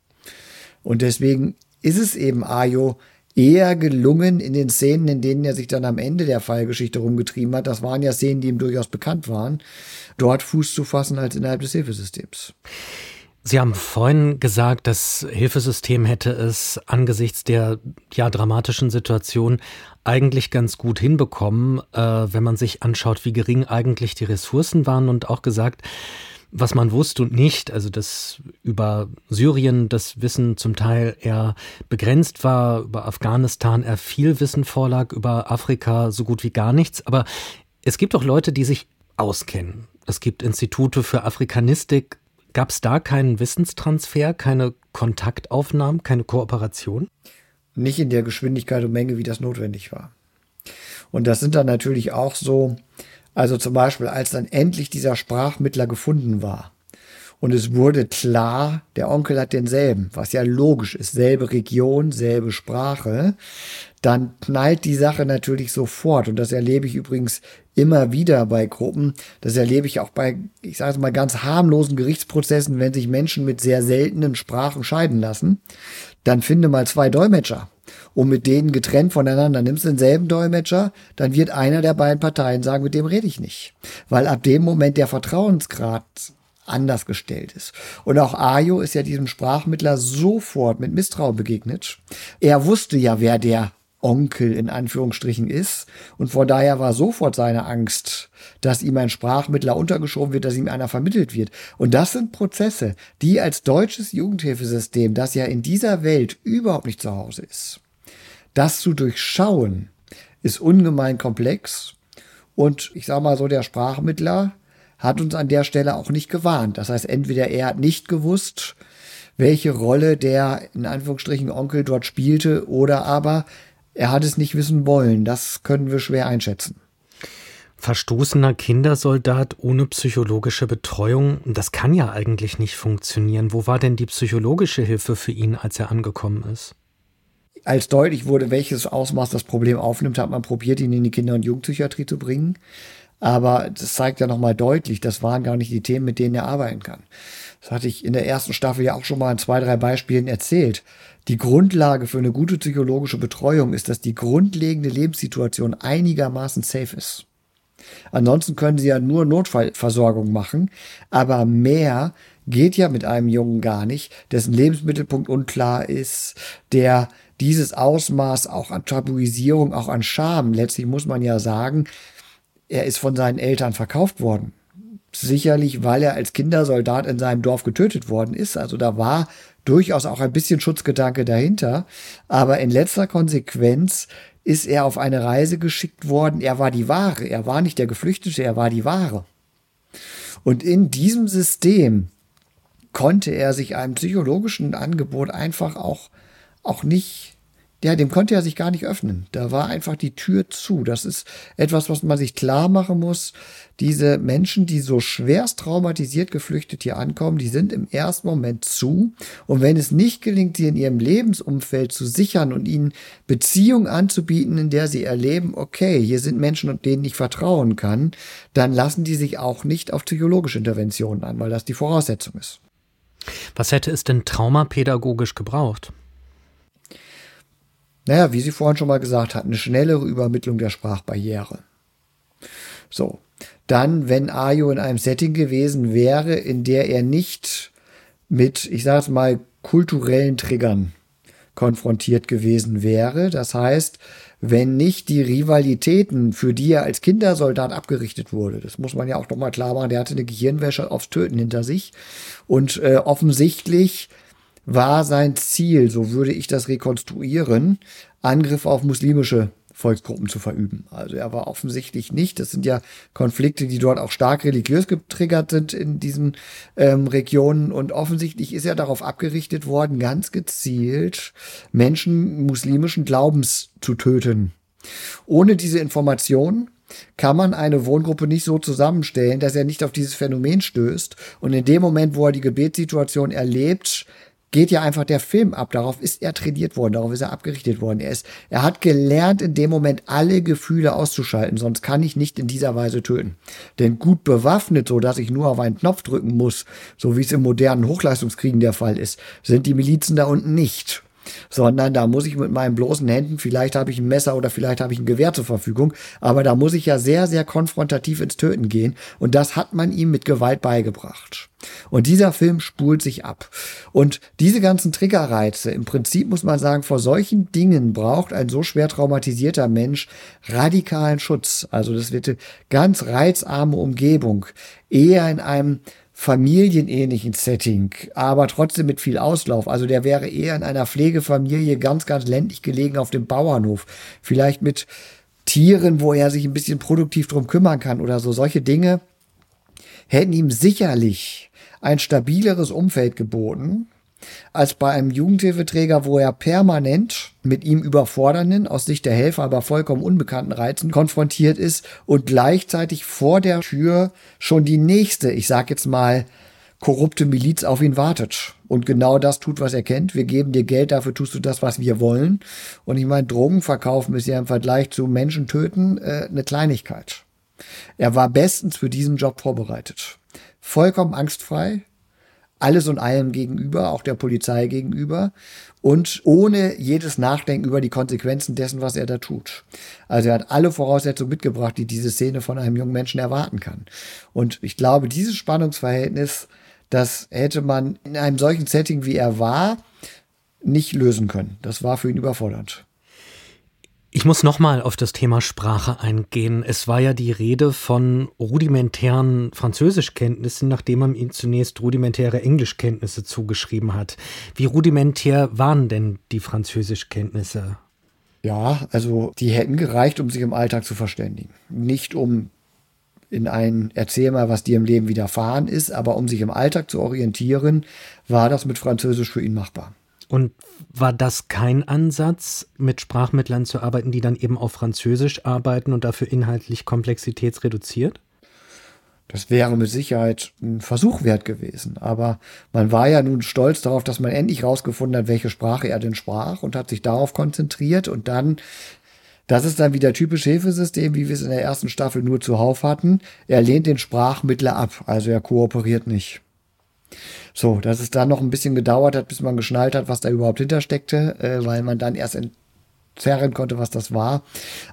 Und deswegen ist es eben Ayo eher gelungen in den Szenen, in denen er sich dann am Ende der Fallgeschichte rumgetrieben hat. Das waren ja Szenen, die ihm durchaus bekannt waren dort Fuß zu fassen als innerhalb des Hilfesystems. Sie haben vorhin gesagt, das Hilfesystem hätte es angesichts der ja dramatischen Situation eigentlich ganz gut hinbekommen, äh, wenn man sich anschaut, wie gering eigentlich die Ressourcen waren und auch gesagt, was man wusste und nicht, also dass über Syrien das Wissen zum Teil eher begrenzt war, über Afghanistan eher viel Wissen vorlag, über Afrika so gut wie gar nichts. Aber es gibt auch Leute, die sich auskennen. Es gibt Institute für Afrikanistik. Gab es da keinen Wissenstransfer, keine Kontaktaufnahmen, keine Kooperation? Nicht in der Geschwindigkeit und Menge, wie das notwendig war. Und das sind dann natürlich auch so, also zum Beispiel, als dann endlich dieser Sprachmittler gefunden war, und es wurde klar, der Onkel hat denselben, was ja logisch ist, selbe Region, selbe Sprache, dann knallt die Sache natürlich sofort. Und das erlebe ich übrigens immer wieder bei Gruppen. Das erlebe ich auch bei, ich sage mal, ganz harmlosen Gerichtsprozessen, wenn sich Menschen mit sehr seltenen Sprachen scheiden lassen. Dann finde mal zwei Dolmetscher und mit denen getrennt voneinander nimmst denselben Dolmetscher, dann wird einer der beiden Parteien sagen, mit dem rede ich nicht. Weil ab dem Moment der Vertrauensgrad anders gestellt ist. Und auch Ayo ist ja diesem Sprachmittler sofort mit Misstrauen begegnet. Er wusste ja, wer der Onkel in Anführungsstrichen ist. Und von daher war sofort seine Angst, dass ihm ein Sprachmittler untergeschoben wird, dass ihm einer vermittelt wird. Und das sind Prozesse, die als deutsches Jugendhilfesystem, das ja in dieser Welt überhaupt nicht zu Hause ist, das zu durchschauen, ist ungemein komplex. Und ich sage mal so, der Sprachmittler hat uns an der Stelle auch nicht gewarnt. Das heißt, entweder er hat nicht gewusst, welche Rolle der in Anführungsstrichen Onkel dort spielte, oder aber er hat es nicht wissen wollen. Das können wir schwer einschätzen. Verstoßener Kindersoldat ohne psychologische Betreuung, das kann ja eigentlich nicht funktionieren. Wo war denn die psychologische Hilfe für ihn, als er angekommen ist? Als deutlich wurde, welches Ausmaß das Problem aufnimmt, hat man probiert, ihn in die Kinder- und Jugendpsychiatrie zu bringen. Aber das zeigt ja nochmal deutlich, das waren gar nicht die Themen, mit denen er arbeiten kann. Das hatte ich in der ersten Staffel ja auch schon mal in zwei, drei Beispielen erzählt. Die Grundlage für eine gute psychologische Betreuung ist, dass die grundlegende Lebenssituation einigermaßen safe ist. Ansonsten können sie ja nur Notfallversorgung machen, aber mehr geht ja mit einem Jungen gar nicht, dessen Lebensmittelpunkt unklar ist, der dieses Ausmaß auch an Tabuisierung, auch an Scham, letztlich muss man ja sagen, er ist von seinen Eltern verkauft worden. Sicherlich, weil er als Kindersoldat in seinem Dorf getötet worden ist. Also da war durchaus auch ein bisschen Schutzgedanke dahinter. Aber in letzter Konsequenz ist er auf eine Reise geschickt worden. Er war die Ware. Er war nicht der Geflüchtete, er war die Ware. Und in diesem System konnte er sich einem psychologischen Angebot einfach auch, auch nicht ja, dem konnte er sich gar nicht öffnen. Da war einfach die Tür zu. Das ist etwas, was man sich klar machen muss. Diese Menschen, die so schwerst traumatisiert geflüchtet hier ankommen, die sind im ersten Moment zu. Und wenn es nicht gelingt, sie in ihrem Lebensumfeld zu sichern und ihnen Beziehungen anzubieten, in der sie erleben, okay, hier sind Menschen, denen ich vertrauen kann, dann lassen die sich auch nicht auf psychologische Interventionen an, weil das die Voraussetzung ist. Was hätte es denn traumapädagogisch gebraucht? Naja, wie Sie vorhin schon mal gesagt hatten, eine schnellere Übermittlung der Sprachbarriere. So, dann, wenn Ayo in einem Setting gewesen wäre, in der er nicht mit, ich sage mal, kulturellen Triggern konfrontiert gewesen wäre. Das heißt, wenn nicht die Rivalitäten, für die er als Kindersoldat abgerichtet wurde, das muss man ja auch nochmal klar machen, der hatte eine Gehirnwäsche aufs Töten hinter sich und äh, offensichtlich war sein Ziel, so würde ich das rekonstruieren, Angriff auf muslimische Volksgruppen zu verüben. Also er war offensichtlich nicht. Das sind ja Konflikte, die dort auch stark religiös getriggert sind in diesen ähm, Regionen. Und offensichtlich ist er darauf abgerichtet worden, ganz gezielt Menschen muslimischen Glaubens zu töten. Ohne diese Information kann man eine Wohngruppe nicht so zusammenstellen, dass er nicht auf dieses Phänomen stößt. Und in dem Moment, wo er die Gebetssituation erlebt, geht ja einfach der Film ab. Darauf ist er trainiert worden, darauf ist er abgerichtet worden. Er, ist, er hat gelernt, in dem Moment alle Gefühle auszuschalten, sonst kann ich nicht in dieser Weise töten. Denn gut bewaffnet, so dass ich nur auf einen Knopf drücken muss, so wie es im modernen Hochleistungskriegen der Fall ist, sind die Milizen da unten nicht sondern da muss ich mit meinen bloßen Händen, vielleicht habe ich ein Messer oder vielleicht habe ich ein Gewehr zur Verfügung, aber da muss ich ja sehr, sehr konfrontativ ins Töten gehen und das hat man ihm mit Gewalt beigebracht. Und dieser Film spult sich ab. Und diese ganzen Triggerreize, im Prinzip muss man sagen, vor solchen Dingen braucht ein so schwer traumatisierter Mensch radikalen Schutz. Also das wird eine ganz reizarme Umgebung. Eher in einem familienähnlichen Setting, aber trotzdem mit viel Auslauf. Also der wäre eher in einer Pflegefamilie ganz, ganz ländlich gelegen auf dem Bauernhof. Vielleicht mit Tieren, wo er sich ein bisschen produktiv drum kümmern kann oder so. Solche Dinge hätten ihm sicherlich ein stabileres Umfeld geboten als bei einem Jugendhilfeträger, wo er permanent mit ihm überfordernden, aus Sicht der Helfer aber vollkommen unbekannten Reizen konfrontiert ist und gleichzeitig vor der Tür schon die nächste, ich sag jetzt mal, korrupte Miliz auf ihn wartet und genau das tut, was er kennt. Wir geben dir Geld, dafür tust du das, was wir wollen. Und ich meine, Drogen verkaufen ist ja im Vergleich zu Menschen töten äh, eine Kleinigkeit. Er war bestens für diesen Job vorbereitet. Vollkommen angstfrei, alles und allem gegenüber, auch der Polizei gegenüber und ohne jedes Nachdenken über die Konsequenzen dessen, was er da tut. Also er hat alle Voraussetzungen mitgebracht, die diese Szene von einem jungen Menschen erwarten kann. Und ich glaube, dieses Spannungsverhältnis, das hätte man in einem solchen Setting, wie er war, nicht lösen können. Das war für ihn überfordernd. Ich muss nochmal auf das Thema Sprache eingehen. Es war ja die Rede von rudimentären Französischkenntnissen, nachdem man ihm zunächst rudimentäre Englischkenntnisse zugeschrieben hat. Wie rudimentär waren denn die Französischkenntnisse? Ja, also die hätten gereicht, um sich im Alltag zu verständigen. Nicht um in ein Erzähl mal, was dir im Leben widerfahren ist, aber um sich im Alltag zu orientieren, war das mit Französisch für ihn machbar. Und war das kein Ansatz, mit Sprachmittlern zu arbeiten, die dann eben auf Französisch arbeiten und dafür inhaltlich komplexitätsreduziert? Das wäre mit Sicherheit ein Versuch wert gewesen. Aber man war ja nun stolz darauf, dass man endlich herausgefunden hat, welche Sprache er denn sprach und hat sich darauf konzentriert. Und dann, das ist dann wieder typisch Hilfesystem, wie wir es in der ersten Staffel nur zuhauf hatten. Er lehnt den Sprachmittler ab, also er kooperiert nicht. So, dass es dann noch ein bisschen gedauert hat, bis man geschnallt hat, was da überhaupt hintersteckte, äh, weil man dann erst zerren konnte, was das war.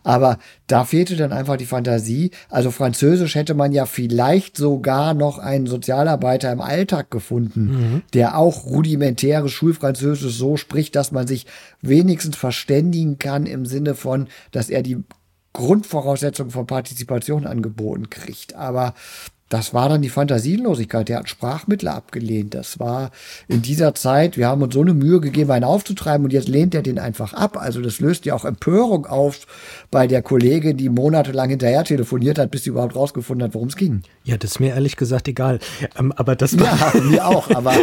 Aber da fehlte dann einfach die Fantasie. Also Französisch hätte man ja vielleicht sogar noch einen Sozialarbeiter im Alltag gefunden, mhm. der auch rudimentäres Schulfranzösisch so spricht, dass man sich wenigstens verständigen kann im Sinne von, dass er die Grundvoraussetzungen von Partizipation angeboten kriegt. Aber das war dann die Fantasielosigkeit. Der hat Sprachmittel abgelehnt. Das war in dieser Zeit, wir haben uns so eine Mühe gegeben, einen aufzutreiben und jetzt lehnt er den einfach ab. Also das löst ja auch Empörung auf bei der Kollegin, die monatelang hinterher telefoniert hat, bis sie überhaupt rausgefunden hat, worum es ging. Ja, das ist mir ehrlich gesagt egal. Ähm, aber das ja, mir auch, aber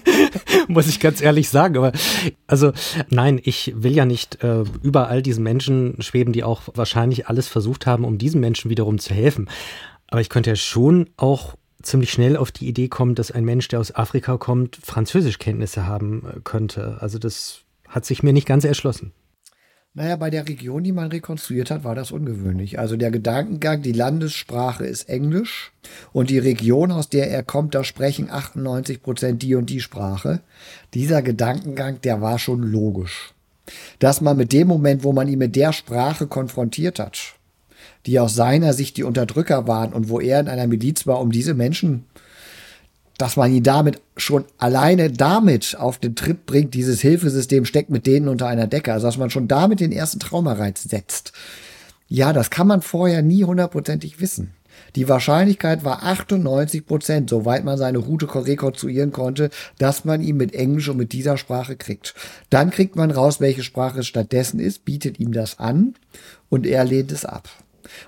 muss ich ganz ehrlich sagen. Aber also nein, ich will ja nicht äh, überall diesen Menschen schweben, die auch wahrscheinlich alles versucht haben, um diesen Menschen wiederum zu helfen. Aber ich könnte ja schon auch ziemlich schnell auf die Idee kommen, dass ein Mensch, der aus Afrika kommt, Französischkenntnisse haben äh, könnte. Also das hat sich mir nicht ganz erschlossen. Naja, bei der Region, die man rekonstruiert hat, war das ungewöhnlich. Also der Gedankengang, die Landessprache ist Englisch und die Region, aus der er kommt, da sprechen 98 Prozent die und die Sprache. Dieser Gedankengang, der war schon logisch. Dass man mit dem Moment, wo man ihn mit der Sprache konfrontiert hat, die aus seiner Sicht die Unterdrücker waren und wo er in einer Miliz war, um diese Menschen, dass man ihn damit schon alleine damit auf den Trip bringt, dieses Hilfesystem steckt mit denen unter einer Decke, also dass man schon damit den ersten Traumareiz setzt. Ja, das kann man vorher nie hundertprozentig wissen. Die Wahrscheinlichkeit war 98 Prozent, soweit man seine Route rekonstruieren konnte, dass man ihn mit Englisch und mit dieser Sprache kriegt. Dann kriegt man raus, welche Sprache es stattdessen ist, bietet ihm das an und er lehnt es ab.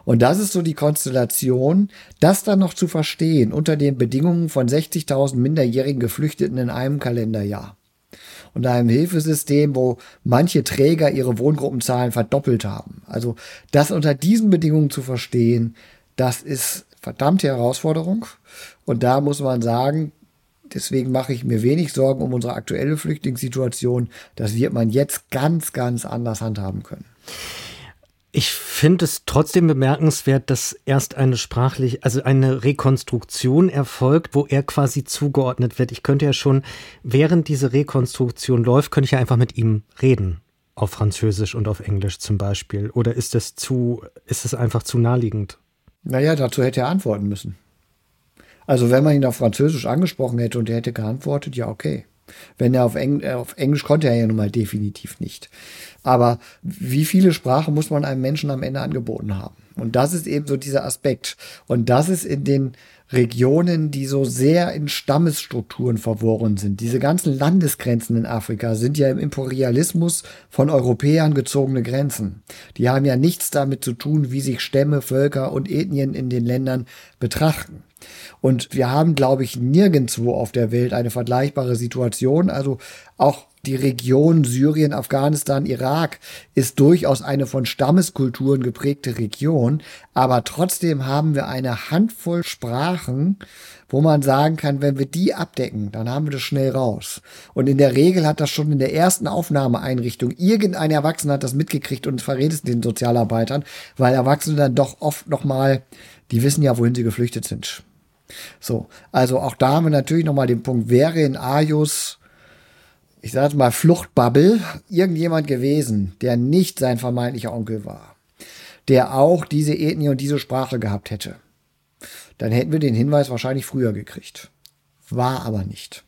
Und das ist so die Konstellation, das dann noch zu verstehen unter den Bedingungen von 60.000 minderjährigen Geflüchteten in einem Kalenderjahr. Und einem Hilfesystem, wo manche Träger ihre Wohngruppenzahlen verdoppelt haben. Also das unter diesen Bedingungen zu verstehen, das ist verdammte Herausforderung. Und da muss man sagen, deswegen mache ich mir wenig Sorgen um unsere aktuelle Flüchtlingssituation. Das wird man jetzt ganz, ganz anders handhaben können. Ich finde es trotzdem bemerkenswert, dass erst eine sprachlich, also eine Rekonstruktion erfolgt, wo er quasi zugeordnet wird. Ich könnte ja schon, während diese Rekonstruktion läuft, könnte ich ja einfach mit ihm reden. Auf Französisch und auf Englisch zum Beispiel. Oder ist das zu, ist es einfach zu naheliegend? Naja, dazu hätte er antworten müssen. Also wenn man ihn auf Französisch angesprochen hätte und er hätte geantwortet, ja, okay. Wenn er auf, Eng äh, auf Englisch konnte er ja nun mal definitiv nicht. Aber wie viele Sprachen muss man einem Menschen am Ende angeboten haben? Und das ist eben so dieser Aspekt. Und das ist in den Regionen, die so sehr in Stammesstrukturen verworren sind. Diese ganzen Landesgrenzen in Afrika sind ja im Imperialismus von Europäern gezogene Grenzen. Die haben ja nichts damit zu tun, wie sich Stämme, Völker und Ethnien in den Ländern betrachten. Und wir haben, glaube ich, nirgendwo auf der Welt eine vergleichbare Situation. Also auch die Region Syrien, Afghanistan, Irak ist durchaus eine von Stammeskulturen geprägte Region, aber trotzdem haben wir eine Handvoll Sprachen, wo man sagen kann, wenn wir die abdecken, dann haben wir das schnell raus. Und in der Regel hat das schon in der ersten Aufnahmeeinrichtung irgendein Erwachsener hat das mitgekriegt und verrät es den Sozialarbeitern, weil Erwachsene dann doch oft nochmal, die wissen ja, wohin sie geflüchtet sind. So, also auch da haben wir natürlich nochmal den Punkt, wäre in Ajus, ich sage mal Fluchtbubble, irgendjemand gewesen, der nicht sein vermeintlicher Onkel war, der auch diese Ethnie und diese Sprache gehabt hätte, dann hätten wir den Hinweis wahrscheinlich früher gekriegt. War aber nicht.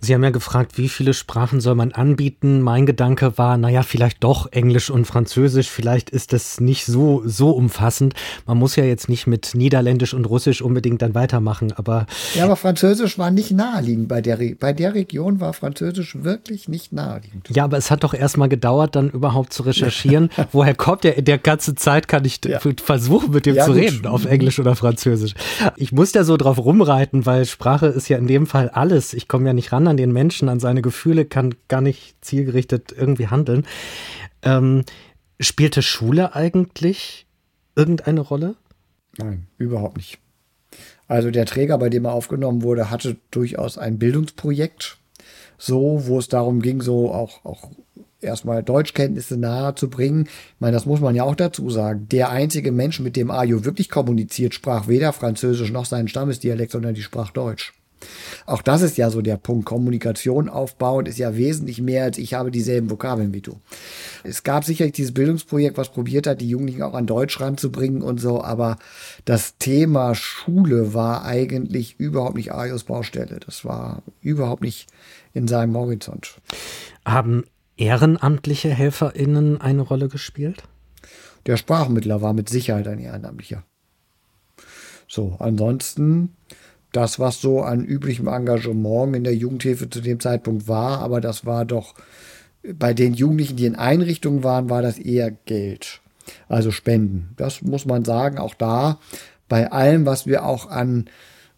Sie haben ja gefragt, wie viele Sprachen soll man anbieten? Mein Gedanke war, naja, vielleicht doch Englisch und Französisch. Vielleicht ist das nicht so, so umfassend. Man muss ja jetzt nicht mit Niederländisch und Russisch unbedingt dann weitermachen, aber. Ja, aber Französisch war nicht naheliegend. Bei der, bei der Region war Französisch wirklich nicht naheliegend. Ja, aber es hat doch erstmal gedauert, dann überhaupt zu recherchieren. Woher kommt der? In der ganzen Zeit kann ich ja. versuchen, mit dem ja, zu gut. reden, auf Englisch oder Französisch. Ich muss da so drauf rumreiten, weil Sprache ist ja in dem Fall alles. Ich komme ja nicht ran an den Menschen, an seine Gefühle, kann gar nicht zielgerichtet irgendwie handeln. Ähm, spielte Schule eigentlich irgendeine Rolle? Nein, überhaupt nicht. Also der Träger, bei dem er aufgenommen wurde, hatte durchaus ein Bildungsprojekt, so wo es darum ging, so auch, auch erstmal Deutschkenntnisse nahe zu bringen. Ich meine, das muss man ja auch dazu sagen. Der einzige Mensch, mit dem Ayo wirklich kommuniziert, sprach weder Französisch noch seinen Stammesdialekt, sondern die sprach Deutsch. Auch das ist ja so der Punkt. Kommunikation aufbauen ist ja wesentlich mehr als ich habe dieselben Vokabeln wie du. Es gab sicherlich dieses Bildungsprojekt, was probiert hat, die Jugendlichen auch an Deutsch ranzubringen und so, aber das Thema Schule war eigentlich überhaupt nicht Arios Baustelle. Das war überhaupt nicht in seinem Horizont. Haben ehrenamtliche HelferInnen eine Rolle gespielt? Der Sprachmittler war mit Sicherheit ein Ehrenamtlicher. So, ansonsten das, was so an üblichem Engagement in der Jugendhilfe zu dem Zeitpunkt war, aber das war doch bei den Jugendlichen, die in Einrichtungen waren, war das eher Geld, also Spenden. Das muss man sagen, auch da bei allem, was wir auch an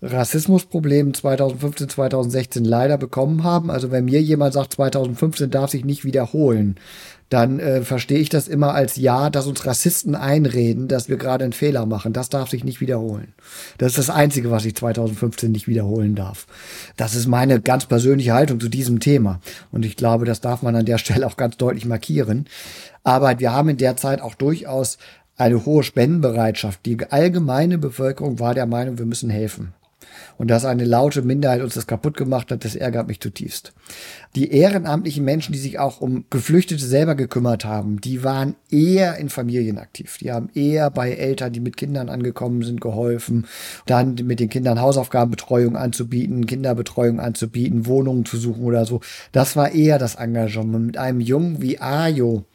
Rassismusproblemen 2015, 2016 leider bekommen haben. Also wenn mir jemand sagt, 2015 darf sich nicht wiederholen, dann äh, verstehe ich das immer als ja, dass uns Rassisten einreden, dass wir gerade einen Fehler machen. Das darf sich nicht wiederholen. Das ist das Einzige, was ich 2015 nicht wiederholen darf. Das ist meine ganz persönliche Haltung zu diesem Thema. Und ich glaube, das darf man an der Stelle auch ganz deutlich markieren. Aber wir haben in der Zeit auch durchaus eine hohe Spendenbereitschaft. Die allgemeine Bevölkerung war der Meinung, wir müssen helfen. Und dass eine laute Minderheit uns das kaputt gemacht hat, das ärgert mich zutiefst. Die ehrenamtlichen Menschen, die sich auch um Geflüchtete selber gekümmert haben, die waren eher in Familien aktiv. Die haben eher bei Eltern, die mit Kindern angekommen sind, geholfen, dann mit den Kindern Hausaufgabenbetreuung anzubieten, Kinderbetreuung anzubieten, Wohnungen zu suchen oder so. Das war eher das Engagement. Mit einem Jungen wie Ajo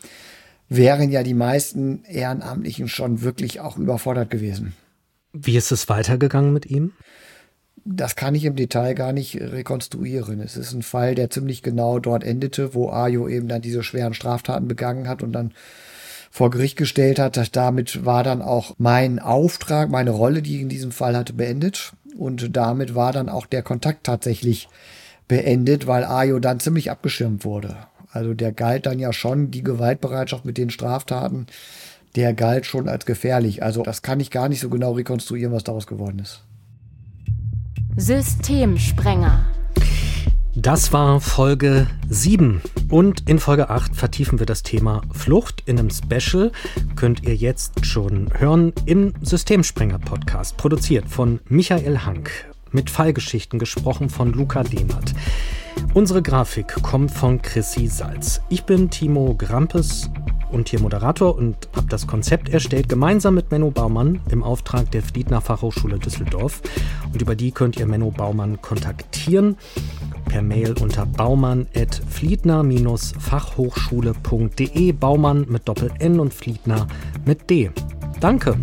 wären ja die meisten Ehrenamtlichen schon wirklich auch überfordert gewesen. Wie ist es weitergegangen mit ihm? Das kann ich im Detail gar nicht rekonstruieren. Es ist ein Fall, der ziemlich genau dort endete, wo Ayo eben dann diese schweren Straftaten begangen hat und dann vor Gericht gestellt hat. Damit war dann auch mein Auftrag, meine Rolle, die ich in diesem Fall hatte, beendet. Und damit war dann auch der Kontakt tatsächlich beendet, weil Ayo dann ziemlich abgeschirmt wurde. Also der galt dann ja schon, die Gewaltbereitschaft mit den Straftaten, der galt schon als gefährlich. Also das kann ich gar nicht so genau rekonstruieren, was daraus geworden ist. Systemsprenger. Das war Folge 7 und in Folge 8 vertiefen wir das Thema Flucht in einem Special. Könnt ihr jetzt schon hören im Systemsprenger Podcast, produziert von Michael Hank, mit Fallgeschichten gesprochen von Luca Dehnert. Unsere Grafik kommt von Chrissy Salz. Ich bin Timo Grampes und hier Moderator und habe das Konzept erstellt, gemeinsam mit Menno Baumann im Auftrag der Fliedner Fachhochschule Düsseldorf. Und über die könnt ihr Menno Baumann kontaktieren per Mail unter baumann.fliedner-fachhochschule.de. Baumann mit Doppel-N und Fliedner mit D. Danke.